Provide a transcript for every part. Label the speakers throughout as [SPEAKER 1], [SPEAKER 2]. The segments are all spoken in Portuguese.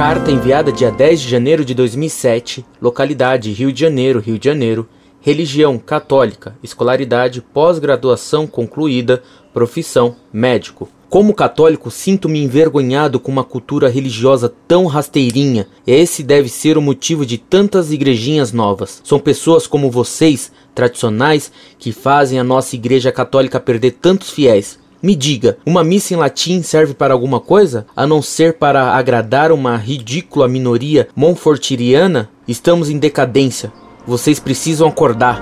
[SPEAKER 1] Carta enviada dia 10 de janeiro de 2007, localidade Rio de Janeiro, Rio de Janeiro. Religião católica, escolaridade, pós-graduação concluída, profissão médico. Como católico, sinto-me envergonhado com uma cultura religiosa tão rasteirinha. Esse deve ser o motivo de tantas igrejinhas novas. São pessoas como vocês, tradicionais, que fazem a nossa igreja católica perder tantos fiéis. Me diga, uma missa em latim serve para alguma coisa? A não ser para agradar uma ridícula minoria monfortiriana? Estamos em decadência. Vocês precisam acordar.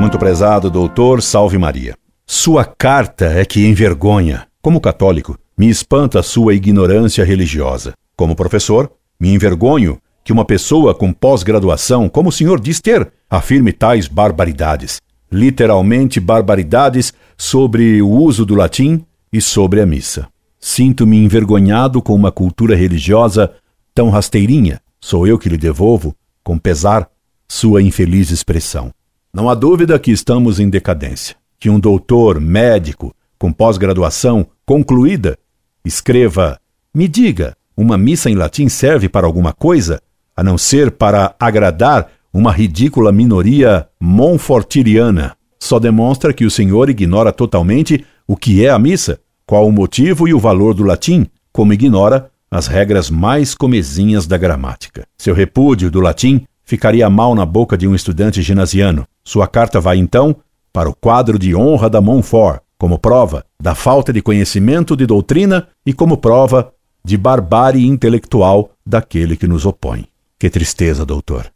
[SPEAKER 2] Muito prezado doutor Salve Maria. Sua carta é que envergonha. Como católico, me espanta sua ignorância religiosa. Como professor, me envergonho que uma pessoa com pós-graduação, como o senhor diz ter, afirme tais barbaridades literalmente barbaridades sobre o uso do latim e sobre a missa. Sinto-me envergonhado com uma cultura religiosa tão rasteirinha. Sou eu que lhe devolvo, com pesar, sua infeliz expressão. Não há dúvida que estamos em decadência. Que um doutor médico com pós-graduação concluída escreva: Me diga, uma missa em latim serve para alguma coisa, a não ser para agradar uma ridícula minoria monfortiriana. Só demonstra que o senhor ignora totalmente o que é a missa, qual o motivo e o valor do latim, como ignora as regras mais comezinhas da gramática. Seu repúdio do latim ficaria mal na boca de um estudante ginasiano. Sua carta vai então para o quadro de honra da Montfort, como prova da falta de conhecimento de doutrina e como prova de barbárie intelectual daquele que nos opõe. Que tristeza, doutor.